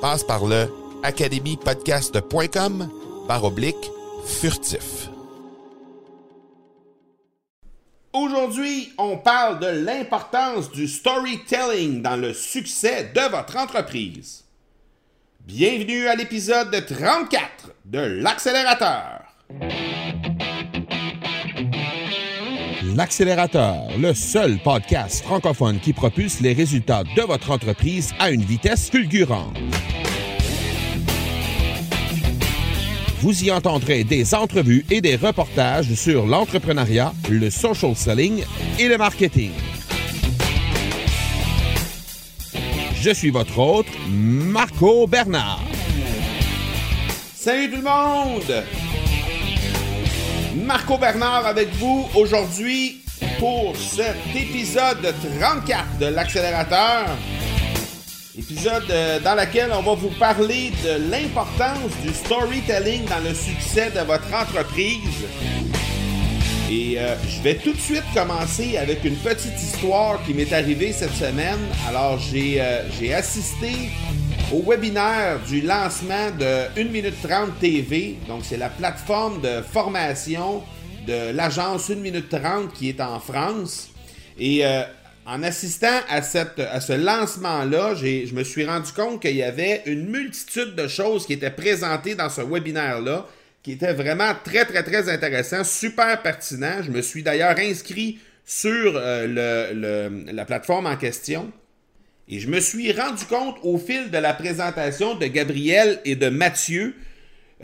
Passe par le academypodcast.com par oblique furtif. Aujourd'hui, on parle de l'importance du storytelling dans le succès de votre entreprise. Bienvenue à l'épisode 34 de l'accélérateur. L'accélérateur, le seul podcast francophone qui propulse les résultats de votre entreprise à une vitesse fulgurante. Vous y entendrez des entrevues et des reportages sur l'entrepreneuriat, le social selling et le marketing. Je suis votre hôte, Marco Bernard. Salut tout le monde! Marco Bernard avec vous aujourd'hui pour cet épisode 34 de l'accélérateur. Épisode euh, dans lequel on va vous parler de l'importance du storytelling dans le succès de votre entreprise. Et euh, je vais tout de suite commencer avec une petite histoire qui m'est arrivée cette semaine. Alors j'ai euh, assisté au webinaire du lancement de 1 minute 30 TV. Donc, c'est la plateforme de formation de l'agence 1 minute 30 qui est en France. Et euh, en assistant à, ce lancement-là, je me suis rendu compte qu'il y avait une multitude de choses qui étaient présentées dans ce webinaire-là, qui étaient vraiment très, très, très intéressant, super pertinent. Je me suis d'ailleurs inscrit sur euh, la plateforme en question. Et je me suis rendu compte au fil de la présentation de Gabriel et de Mathieu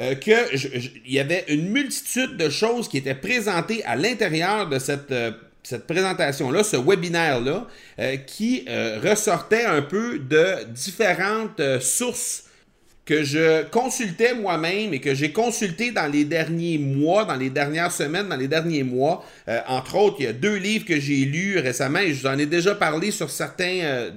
euh, qu'il y avait une multitude de choses qui étaient présentées à l'intérieur de cette, euh, cette présentation-là, ce webinaire-là, euh, qui ressortait un peu de différentes sources que je consultais moi-même et que j'ai consulté dans les derniers mois, dans les dernières semaines, dans les derniers mois. Euh, entre autres, il y a deux livres que j'ai lus récemment et je vous en ai déjà parlé sur certains, euh,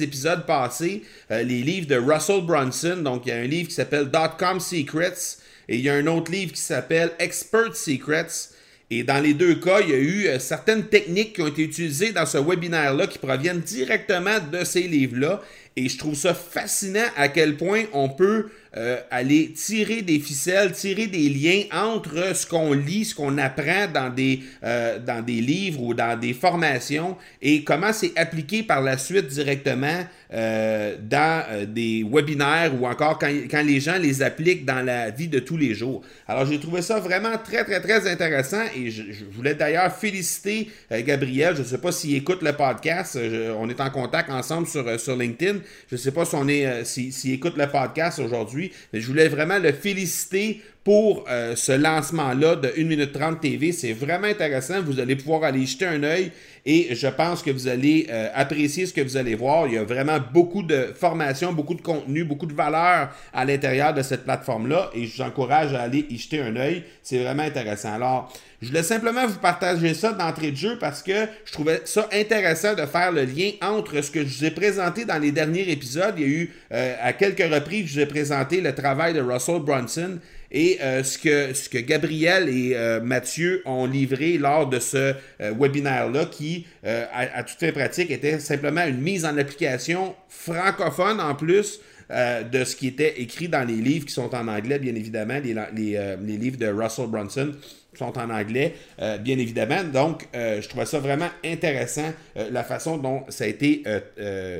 épisodes passés. Euh, les livres de Russell Brunson. Donc, il y a un livre qui s'appelle Dotcom Secrets et il y a un autre livre qui s'appelle Expert Secrets. Et dans les deux cas, il y a eu certaines techniques qui ont été utilisées dans ce webinaire-là qui proviennent directement de ces livres-là. Et je trouve ça fascinant à quel point on peut euh, aller tirer des ficelles, tirer des liens entre ce qu'on lit, ce qu'on apprend dans des, euh, dans des livres ou dans des formations et comment c'est appliqué par la suite directement euh, dans des webinaires ou encore quand, quand, les gens les appliquent dans la vie de tous les jours. Alors j'ai trouvé ça vraiment très très très intéressant et je, voulais d'ailleurs féliciter Gabriel. Je ne sais pas s'il écoute le podcast. on est en contact ensemble sur, sur LinkedIn. Je ne sais pas s'il si écoute le podcast aujourd'hui. Mais je voulais vraiment le féliciter pour euh, ce lancement-là de 1 minute 30 TV. C'est vraiment intéressant. Vous allez pouvoir aller jeter un œil et je pense que vous allez euh, apprécier ce que vous allez voir. Il y a vraiment beaucoup de formation, beaucoup de contenu, beaucoup de valeur à l'intérieur de cette plateforme-là et je vous encourage à aller y jeter un œil. C'est vraiment intéressant. Alors, je voulais simplement vous partager ça d'entrée de jeu parce que je trouvais ça intéressant de faire le lien entre ce que je vous ai présenté dans les derniers épisodes. Il y a eu euh, à quelques reprises, je vous ai présenté le travail de Russell Brunson et ce, que, ce que Gabriel et Mathieu ont livré lors de ce webinaire-là qui, à, à toute pratique, était simplement une mise en application francophone en plus de ce qui était écrit dans les livres qui sont en anglais, bien évidemment, les, les, les livres de Russell Brunson sont en anglais, euh, bien évidemment. Donc, euh, je trouvais ça vraiment intéressant, euh, la façon dont ça a été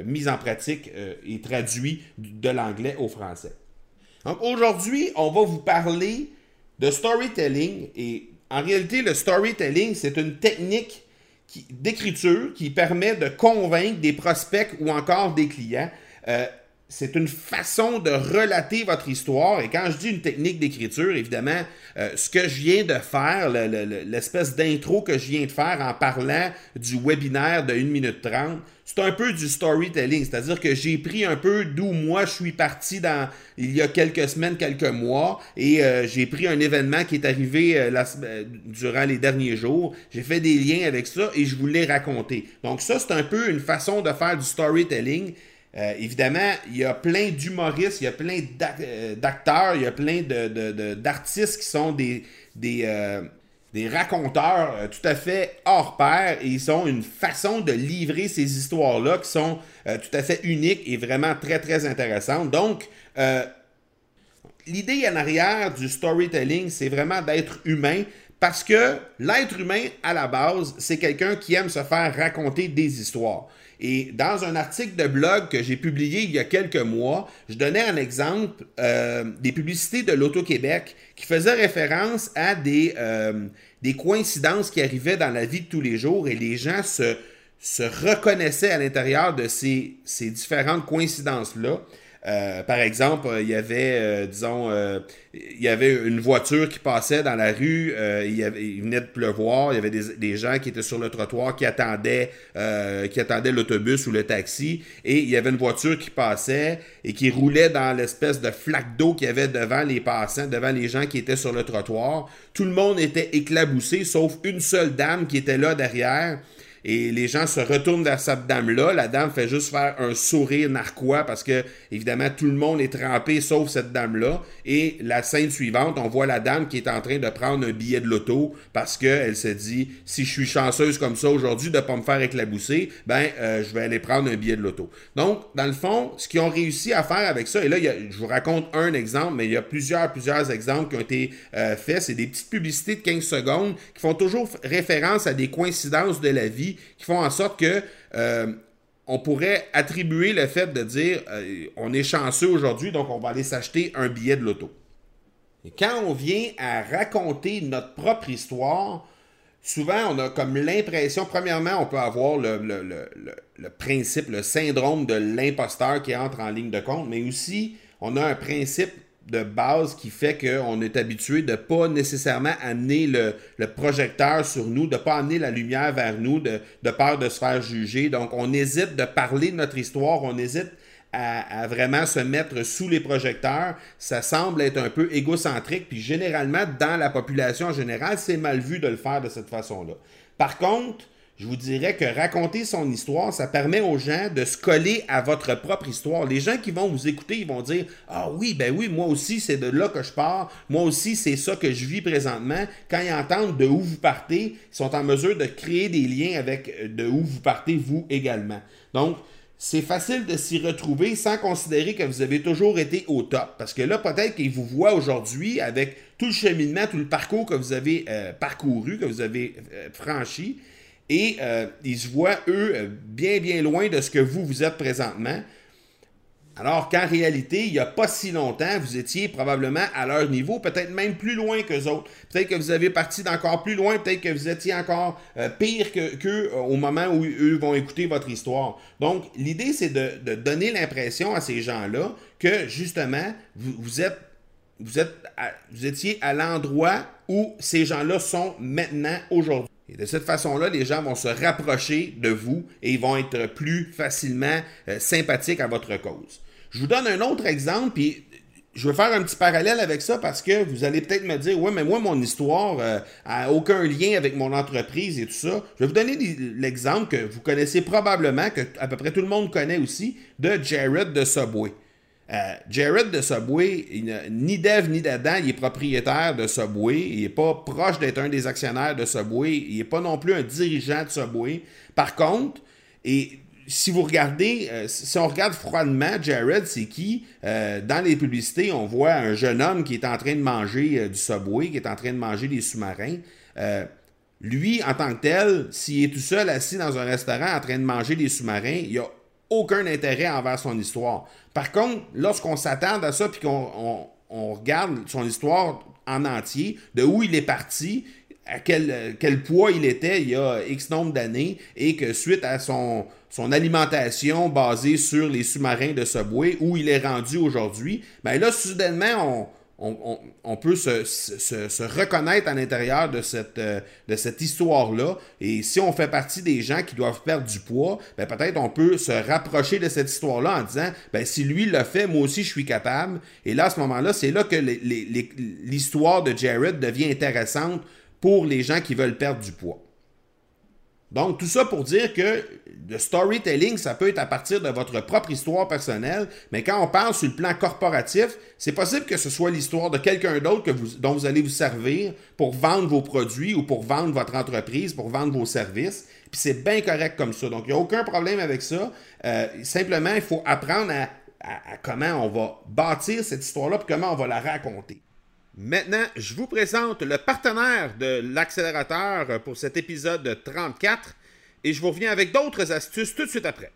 mis en pratique et traduit de l'anglais au français. Donc, aujourd'hui, on va vous parler de storytelling. Et en réalité, le storytelling, c'est une technique d'écriture qui permet de convaincre des prospects ou encore des clients c'est une façon de relater votre histoire. Et quand je dis une technique d'écriture, évidemment, euh, ce que je viens de faire, l'espèce d'intro que je viens de faire en parlant du webinaire de 1 minute 30, c'est un peu du storytelling. C'est-à-dire que j'ai pris un peu d'où moi je suis parti il y a quelques semaines, quelques mois, et euh, j'ai pris un événement qui est arrivé euh, durant les derniers jours. J'ai fait des liens avec ça et je vous l'ai raconté. Donc ça, c'est un peu une façon de faire du storytelling. Euh, évidemment, il y a plein d'humoristes, il y a plein euh, d'acteurs, il y a plein d'artistes qui sont des, des, euh, raconteurs tout à fait hors pair et ils ont une façon de livrer ces histoires-là qui sont tout à fait uniques et vraiment très, très intéressantes. Donc, l'idée en arrière du storytelling, c'est vraiment d'être humain. Parce que l'être humain, à la base, c'est quelqu'un qui aime se faire raconter des histoires. Et dans un article de blog que j'ai publié il y a quelques mois, je donnais un exemple euh, des publicités de l'Auto-Québec qui faisaient référence à des, euh, des coïncidences qui arrivaient dans la vie de tous les jours et les gens se, se reconnaissaient à l'intérieur de ces, ces différentes coïncidences-là. Euh, par exemple, il y avait, euh, disons, euh, il y avait une voiture qui passait dans la rue, il, y avait, venait de pleuvoir, il y avait des, des, gens qui étaient sur le trottoir qui attendaient, qui attendaient l'autobus ou le taxi, et il y avait une voiture qui passait et qui roulait dans l'espèce de flaque d'eau qu'il y avait devant les passants, devant les gens qui étaient sur le trottoir. Tout le monde était éclaboussé, sauf une seule dame qui était là derrière et les gens se retournent vers cette dame-là. La dame fait juste faire un sourire narquois parce que, évidemment, tout le monde est trempé sauf cette dame-là. Et la scène suivante, on voit la dame qui est en train de prendre un billet de loto parce qu'elle se dit si je suis chanceuse comme ça aujourd'hui de ne pas me faire éclabousser, ben, euh, je vais aller prendre un billet de loto. Donc, dans le fond, ce qu'ils ont réussi à faire avec ça, et là, je vous raconte un exemple, mais il y a plusieurs, plusieurs exemples qui ont été euh, faits. C'est des petites publicités de 15 secondes qui font toujours référence à des coïncidences de la vie qui font en sorte que euh, on pourrait attribuer le fait de dire euh, on est chanceux aujourd'hui, donc on va aller s'acheter un billet de. Et quand on vient à raconter notre propre histoire, souvent on a comme l'impression, premièrement, on peut avoir le, principe, le syndrome de l'imposteur qui entre en ligne de compte, mais aussi on a un principe de base qui fait qu'on est habitué de ne pas nécessairement amener le, projecteur sur nous, de ne pas amener la lumière vers nous, de, peur de se faire juger. Donc, on hésite de parler de notre histoire, on hésite à, vraiment se mettre sous les projecteurs. Ça semble être un peu égocentrique, puis généralement, dans la population en général, c'est mal vu de le faire de cette façon-là. Par contre, je vous dirais que raconter son histoire, ça permet aux gens de se coller à votre propre histoire. Les gens qui vont vous écouter, ils vont dire Ah oui, ben oui, moi aussi, c'est de là que je pars. Moi aussi, c'est ça que je vis présentement. Quand ils entendent de où vous partez, ils sont en mesure de créer des liens avec euh, de où vous partez, vous également. Donc, c'est facile de s'y retrouver sans considérer que vous avez toujours été au top. Parce que là, peut-être qu'ils vous voient aujourd'hui avec tout le cheminement, tout le parcours que vous avez euh, parcouru, que vous avez euh, franchi et euh, ils se voient, eux, euh, bien, bien loin de ce que vous, vous êtes présentement. Alors qu'en réalité, il n'y a pas si longtemps, vous étiez probablement à leur niveau, peut-être même plus loin que autres. Peut-être que vous avez parti d'encore plus loin, peut-être que vous étiez encore euh, pire qu'eux au moment où eux vont écouter votre histoire. Donc, l'idée, c'est de, donner l'impression à ces gens-là que, justement, vous, êtes vous étiez à l'endroit où ces gens-là sont maintenant, aujourd'hui. Et de cette façon-là, les gens vont se rapprocher de vous et ils vont être plus facilement euh, sympathiques à votre cause. Je vous donne un autre exemple, puis je vais faire un petit parallèle avec ça parce que vous allez peut-être me dire, ouais, mais moi, mon histoire n'a euh, aucun lien avec mon entreprise et tout ça. Je vais vous donner l'exemple que vous connaissez probablement, que à peu près tout le monde connaît aussi, de Jared de Subway. Euh, Jared de Subway, ni d'Ève ni d'Adam, il est propriétaire de Subway. Il n'est pas proche d'être un des actionnaires de Subway. Il n'est pas non plus un dirigeant de Subway. Par contre, et si vous regardez, euh, si on regarde froidement, Jared, c'est qui? Euh, dans les publicités, on voit un jeune homme qui est en train de manger du Subway, qui est en train de manger des sous-marins. lui, en tant que tel, s'il est tout seul assis dans un restaurant en train de manger des sous-marins, il a aucun intérêt envers son histoire. Par contre, lorsqu'on s'attend à ça, puis qu'on regarde son histoire en entier, de où il est parti, à quel, poids il était il y a X nombre d'années, et que suite à son, son alimentation basée sur les sous-marins de Subway, où il est rendu aujourd'hui, ben là, soudainement, on, on, peut se, reconnaître à l'intérieur de cette, euh, de cette histoire-là. Et si on fait partie des gens qui doivent perdre du poids, ben peut-être on peut se rapprocher de cette histoire-là en disant ben si lui le fait, moi aussi je suis capable. Et là, à ce moment-là, c'est là que l'histoire de Jared devient intéressante pour les gens qui veulent perdre du poids. Donc, tout ça pour dire que le storytelling, ça peut être à partir de votre propre histoire personnelle, mais quand on parle sur le plan corporatif, c'est possible que ce soit l'histoire de quelqu'un d'autre dont vous allez vous servir pour vendre vos produits ou pour vendre votre entreprise, pour vendre vos services. Puis c'est bien correct comme ça. Donc, il n'y a aucun problème avec ça. Euh, simplement, il faut apprendre à, à, comment on va bâtir cette histoire-là, puis comment on va la raconter. Maintenant, je vous présente le partenaire de l'accélérateur pour cet épisode 34 et je vous reviens avec d'autres astuces tout de suite après.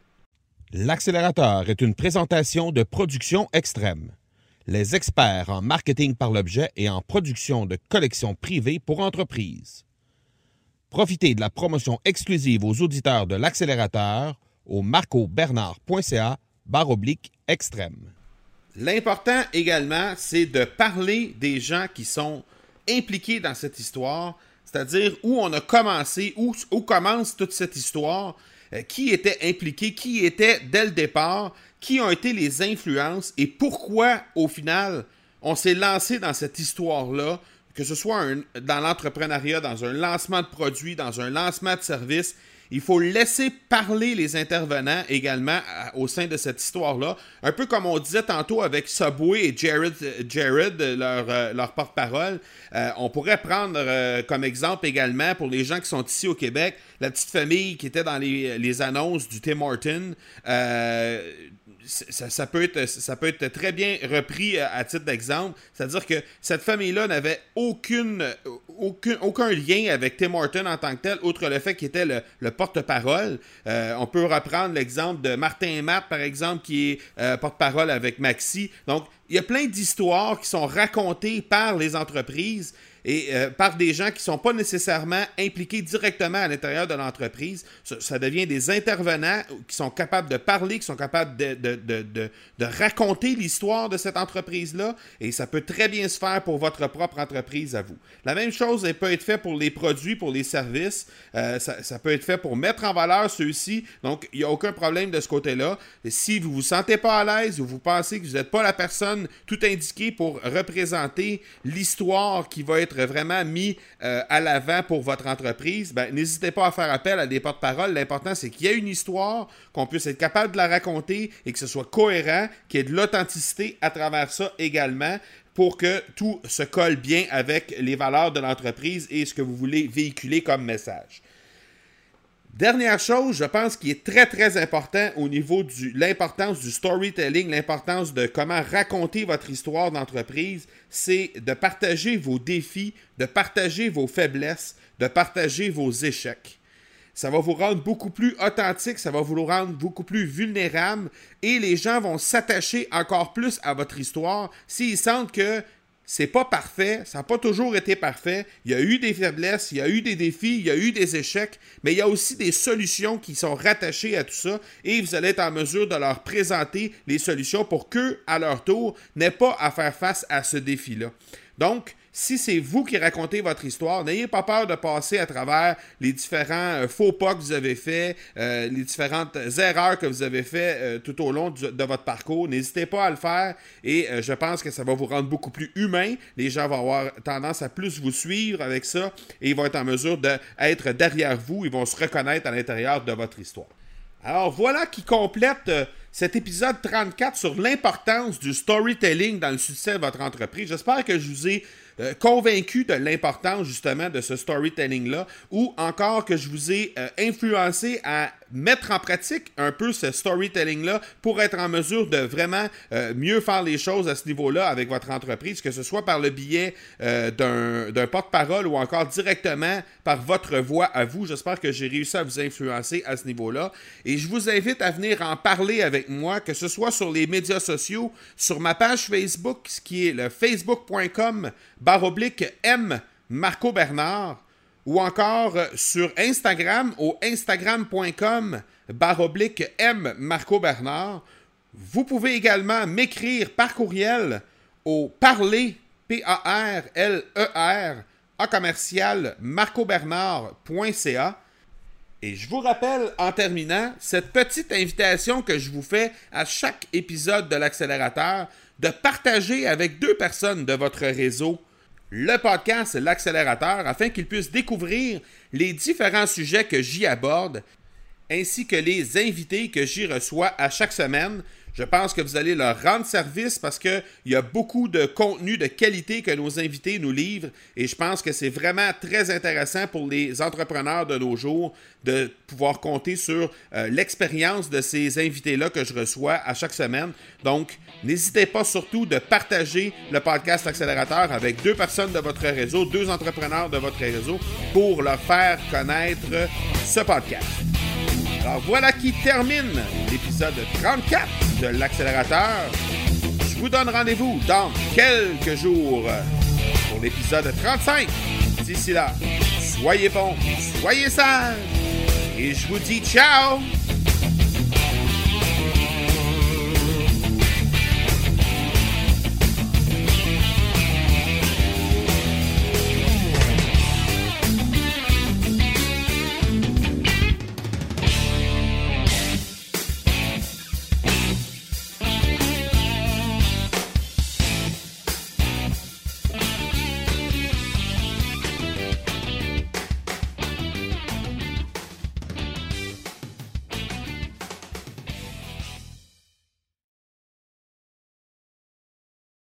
L'accélérateur est une présentation de production extrême. Les experts en marketing par l'objet et en production de collections privées pour entreprises. Profitez de la promotion exclusive aux auditeurs de l'accélérateur au marcobernard.ca barre oblique extrême. L'important également, c'est de parler des gens qui sont impliqués dans cette histoire, c'est-à-dire où on a commencé, où, commence toute cette histoire, euh, qui était impliqué, qui était dès le départ, qui ont été les influences et pourquoi, au final, on s'est lancé dans cette histoire-là, que ce soit dans l'entrepreneuriat, dans un lancement de produit, dans un lancement de service, il faut laisser parler les intervenants également au sein de cette histoire-là. Un peu comme on disait tantôt avec Subway et Jared, Jared leur, euh, porte-parole. Euh, on pourrait prendre euh, comme exemple également pour les gens qui sont ici au Québec, la petite famille qui était dans les, annonces du Tim Horton ça, peut être, ça peut être très bien repris à, titre d'exemple. C'est-à-dire que cette famille-là n'avait aucune, aucun, aucun lien avec Tim Horton en tant que tel, outre le fait qu'il était le, porte-parole. Euh, on peut reprendre l'exemple de Martin Matt, par exemple, qui est euh, porte-parole avec Maxi. Donc, il y a plein d'histoires qui sont racontées par les entreprises et euh, par des gens qui ne sont pas nécessairement impliqués directement à l'intérieur de l'entreprise. Ça, devient des intervenants qui sont capables de parler, qui sont capables de, de, de, de raconter l'histoire de cette entreprise-là, et ça peut très bien se faire pour votre propre entreprise à vous. La même chose peut être fait pour les produits, pour les services. Euh, ça, ça, peut être fait pour mettre en valeur ceux-ci. Donc, il n'y a aucun problème de ce côté-là. Si vous ne vous sentez pas à l'aise ou vous pensez que vous n'êtes pas la personne tout indiquée pour représenter l'histoire qui va être vraiment mis euh, à l'avant pour votre entreprise, ben, n'hésitez pas à faire appel à des porte-paroles. L'important, c'est qu'il y ait une histoire, qu'on puisse être capable de la raconter et que ce soit cohérent, qu'il y ait de l'authenticité à travers ça également pour que tout se colle bien avec les valeurs de l'entreprise et ce que vous voulez véhiculer comme message. Dernière chose, je pense qui est très très important au niveau de l'importance du storytelling, l'importance de comment raconter votre histoire d'entreprise, c'est de partager vos défis, de partager vos faiblesses, de partager vos échecs. Ça va vous rendre beaucoup plus authentique, ça va vous rendre beaucoup plus vulnérable et les gens vont s'attacher encore plus à votre histoire s'ils sentent que c'est pas parfait, ça n'a pas toujours été parfait. Il y a eu des faiblesses, il y a eu des défis, il y a eu des échecs, mais il y a aussi des solutions qui sont rattachées à tout ça et vous allez être en mesure de leur présenter les solutions pour qu'eux, à leur tour, n'aient pas à faire face à ce défi-là. Donc, si c'est vous qui racontez votre histoire, n'ayez pas peur de passer à travers les différents euh, faux pas que vous avez faits, euh, les différentes erreurs que vous avez faites euh, tout au long de votre parcours. N'hésitez pas à le faire et je pense que ça va vous rendre beaucoup plus humain. Les gens vont avoir tendance à plus vous suivre avec ça et ils vont être en mesure d'être derrière vous. Ils vont se reconnaître à l'intérieur de votre histoire. Alors voilà qui complète cet épisode 34 sur l'importance du storytelling dans le succès de votre entreprise. J'espère que je vous ai euh, convaincu de l'importance justement de ce storytelling-là, ou encore que je vous ai euh, influencé à mettre en pratique un peu ce storytelling-là pour être en mesure de vraiment euh, mieux faire les choses à ce niveau-là avec votre entreprise, que ce soit par le biais d'un porte-parole ou encore directement par votre voix à vous. J'espère que j'ai réussi à vous influencer à ce niveau-là. Et je vous invite à venir en parler avec moi, que ce soit sur les médias sociaux, sur ma page Facebook, ce qui est le facebook.com baroblique M Marco Bernard ou encore sur Instagram au instagram.com baroblique M Marco Bernard. Vous pouvez également m'écrire par courriel au parler P-A-R-L-E-R à commercial marcobernard.ca. Et je vous rappelle en terminant cette petite invitation que je vous fais à chaque épisode de l'accélérateur de partager avec deux personnes de votre réseau le podcast L'accélérateur afin qu'ils puissent découvrir les différents sujets que j'y aborde ainsi que les invités que j'y reçois à chaque semaine. Je pense que vous allez leur rendre service parce qu'il y a beaucoup de contenu de qualité que nos invités nous livrent et je pense que c'est vraiment très intéressant pour les entrepreneurs de nos jours de pouvoir compter sur euh, l'expérience de ces invités-là que je reçois à chaque semaine. Donc, n'hésitez pas surtout de partager le podcast Accélérateur avec deux personnes de votre réseau, deux entrepreneurs de votre réseau pour leur faire connaître ce podcast. Alors voilà qui termine l'épisode 34 de l'accélérateur. Je vous donne rendez-vous dans quelques jours pour l'épisode 35. D'ici là, soyez bons, soyez sages et je vous dis ciao